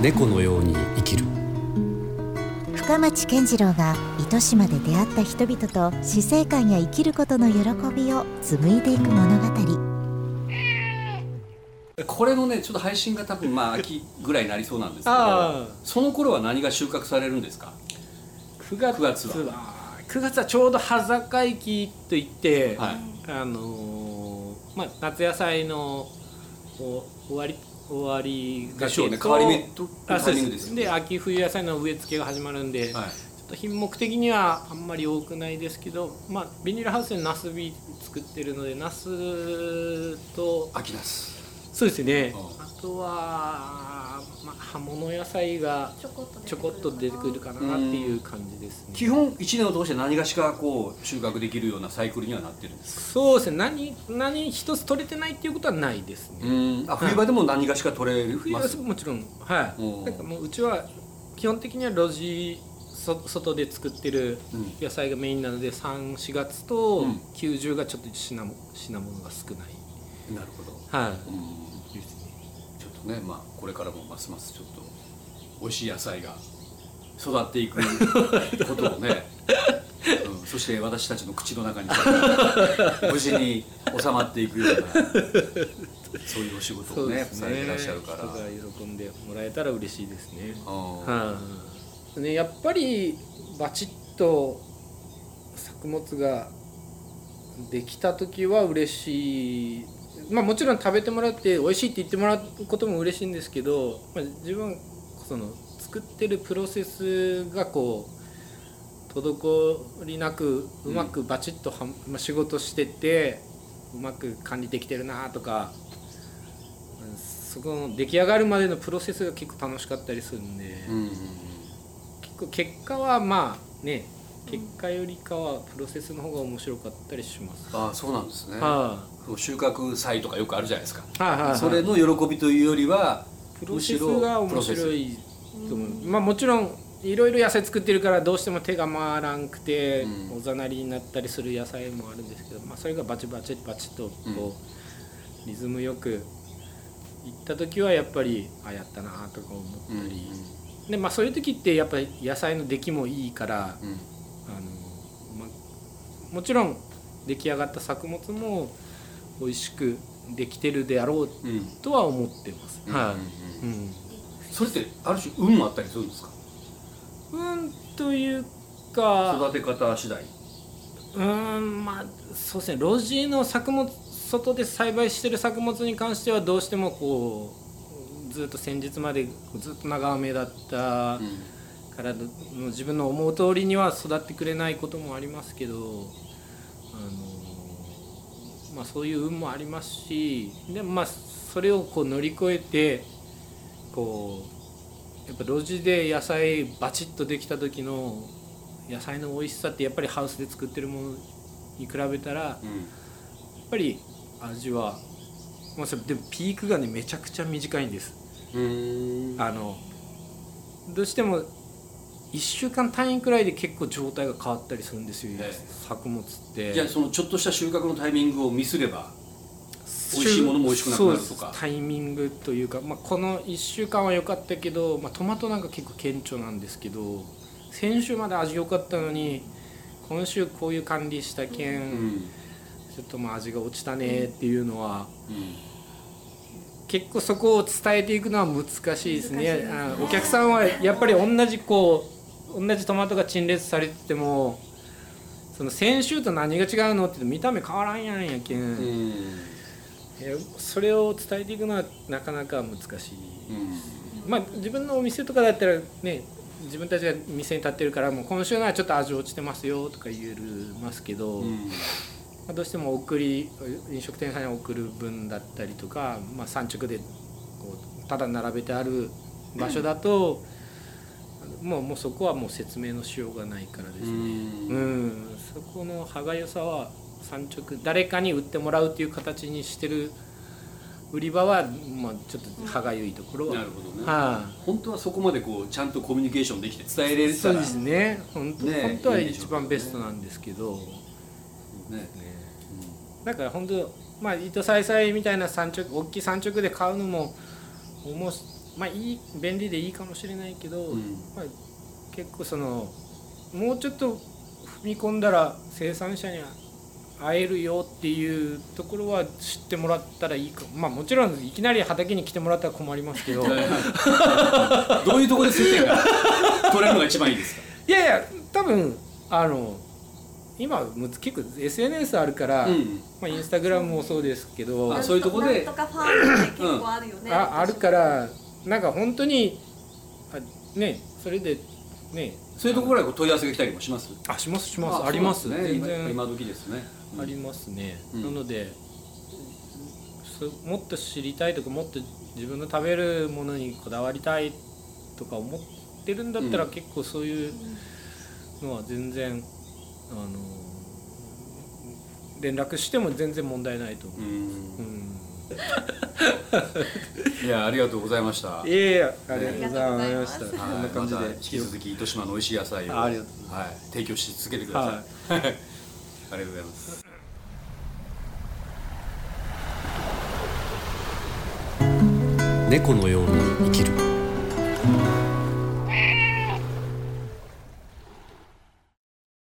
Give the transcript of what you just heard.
猫のように生きる。深町健次郎が糸島で出会った人々と死生観や生きることの喜びを紡いでいく物語。これのねちょっと配信が多分まあ秋ぐらいになりそうなんですけあどその頃は何が収穫されるんですか？9月9月は。9月はちょうど葉盛期といって、はい。あのーまあ、夏野菜のお終わり終わりがでしょうね。結構変わり目とあタイミングですよね。で秋冬野菜の植え付けが始まるんで、はい。ちょっと品目的にはあんまり多くないですけど、まあ、ビニールハウスでナスビ作ってるのでナスと秋ナス。そうですね。うん。あとは、まあ、葉物野菜がちょこっと出てくるかな。っていう感じですね。基本一年を通して何がしかこう収穫できるようなサイクルにはなってるんですそうですね。何何一つ取れてないっていうことはないですね、うん。あ冬場でも何がしか取れ冬はます。もちろんはい。なんかもううちは基本的には路地そ外で作ってるうん。野菜がメインなので34月とうん。90がちょっと品も品物が少ない。なるほど。はい。うんとねまあこれからもますますちょっと美味しい野菜が育っていく ことをね、うん、そして私たちの口の中に無事に収まっていくようなそういうお仕事をねされてらっしゃるから。喜んでもらえたら嬉しいですね。はい、ねやっぱりバチッと作物ができた時は嬉しいまあもちろん食べてもらって美味しいって言ってもらうことも嬉しいんですけど、まあ、自分その作ってるプロセスがこう滞りなくうまくバチッとは、まあ、仕事しててうまく管理できてるなとかうんそこの出来上がるまでのプロセスが結構楽しかったりするんで、うんうんうん。結構結果はまあね結果よりかはプロセスの方が面白かったりします。ああそうなんですね、はそう収穫祭とかよくあるじゃないですか、いはいはいはい。それの喜びというよりはプロセスが面白いいと思う。まあもちろんいろいろ野菜作ってるからどうしても手が回らんくてうん。おざなりになったりする野菜もあるんですけど、まあそれがバチバチバチとこうリズムよくいった時はやっぱりあやったなとか思ったうんうん。り、でまあそういう時ってやっぱり野菜の出来もいいから。うんもちろん出来上がった作物も美味しくできてるであろううんとは思ってます。はうんい。うん。それってある種運もあったりするんですか？うんというか、育て方次第うんまあそうですね。路地の作物外で栽培してる作物に関してはどうしてもこうずっと先日までずっと長雨だった。うんからの自分の思う通りには育ってくれないこともありますけど、あのまあ、そういう運もありますしでもまあそれをこう乗り越えてこうやっぱ路地で野菜バチッとできた時の野菜の美味しさってやっぱりハウスで作ってるものに比べたらやっぱり味は、まあ、それでもピークがねめちゃくちゃ短いんです。うんあのどうしても1週間単位くらいで結構状態が変わったりするんですよ、ええ。作物って。じゃあそのちょっとした収穫のタイミングをミスれば美味しいものも美味しくなくなるとか。タイミングというか、まあ、この1週間は良かったけど、まあ、トマトなんか結構顕著なんですけど先週まで味良かったのに今週こういう管理したけん、うん。ちょっとまあ味が落ちたねっていうのは、うん。結構そこを伝えていくのは難しいですね。難しいですね。あお客さんはやっぱり同じこう同じトマトが陳列されててもその先週と何が違うのって見た目変わらんやんやけん、うん。それを伝えていくのはなかなか難しい、まあ自分のお店とかだったらね自分たちが店に立ってるからもう今週のはちょっと味落ちてますよとか言えますけど、うん。まあ、どうしても送り飲食店さんに送る分だったりとか、まあ、産直でこうただ並べてある場所だと、もうもうそこはもう説明のしようがないからですね、うん。そこの歯がゆさは産直誰かに売ってもらうっていう形にしてる売り場は、まあ、ちょっと歯がゆいところは。なるほどね。はい。本当はそこまでこうちゃんとコミュニケーションできて伝えれたら。そうですね。本当ね本当は一番ベストなんですけど。ね。だから本当まあ糸さいさいみたいな産直大きい産直で買うのもおもしまあいい便利でいいかもしれないけど、うん。まあ、結構そのもうちょっと踏み込んだら生産者には会えるよっていうところは知ってもらったらいいかまあもちろんいきなり畑に来てもらったら困りますけど。どういうところで接点が取れるのが一番いいですか？いやいや多分あの今むつ結構 SNS あるから、うん。まあ、インスタグラムもそうですけど。あそういうとこでなんとかファームって結構あるよね、ああるからなんか本当にあねそれでね。そういうところから問い合わせが来たりもします？あしますします。あります。ね。全然。今今時ですね。うん。ありますね、うん。なのでそもっと知りたいとかもっと自分の食べるものにこだわりたいとか思ってるんだったら、うん。結構そういうのは全然あの連絡しても全然問題ないと思う、うん。うん いやありがとうございました。いやいやありがとうございました、ありがとうござい。ますこんなはい、感じで、引き続き糸島の美味しい野菜をはい、提供し続けてください、はい。ありがとうございます。猫のように生きる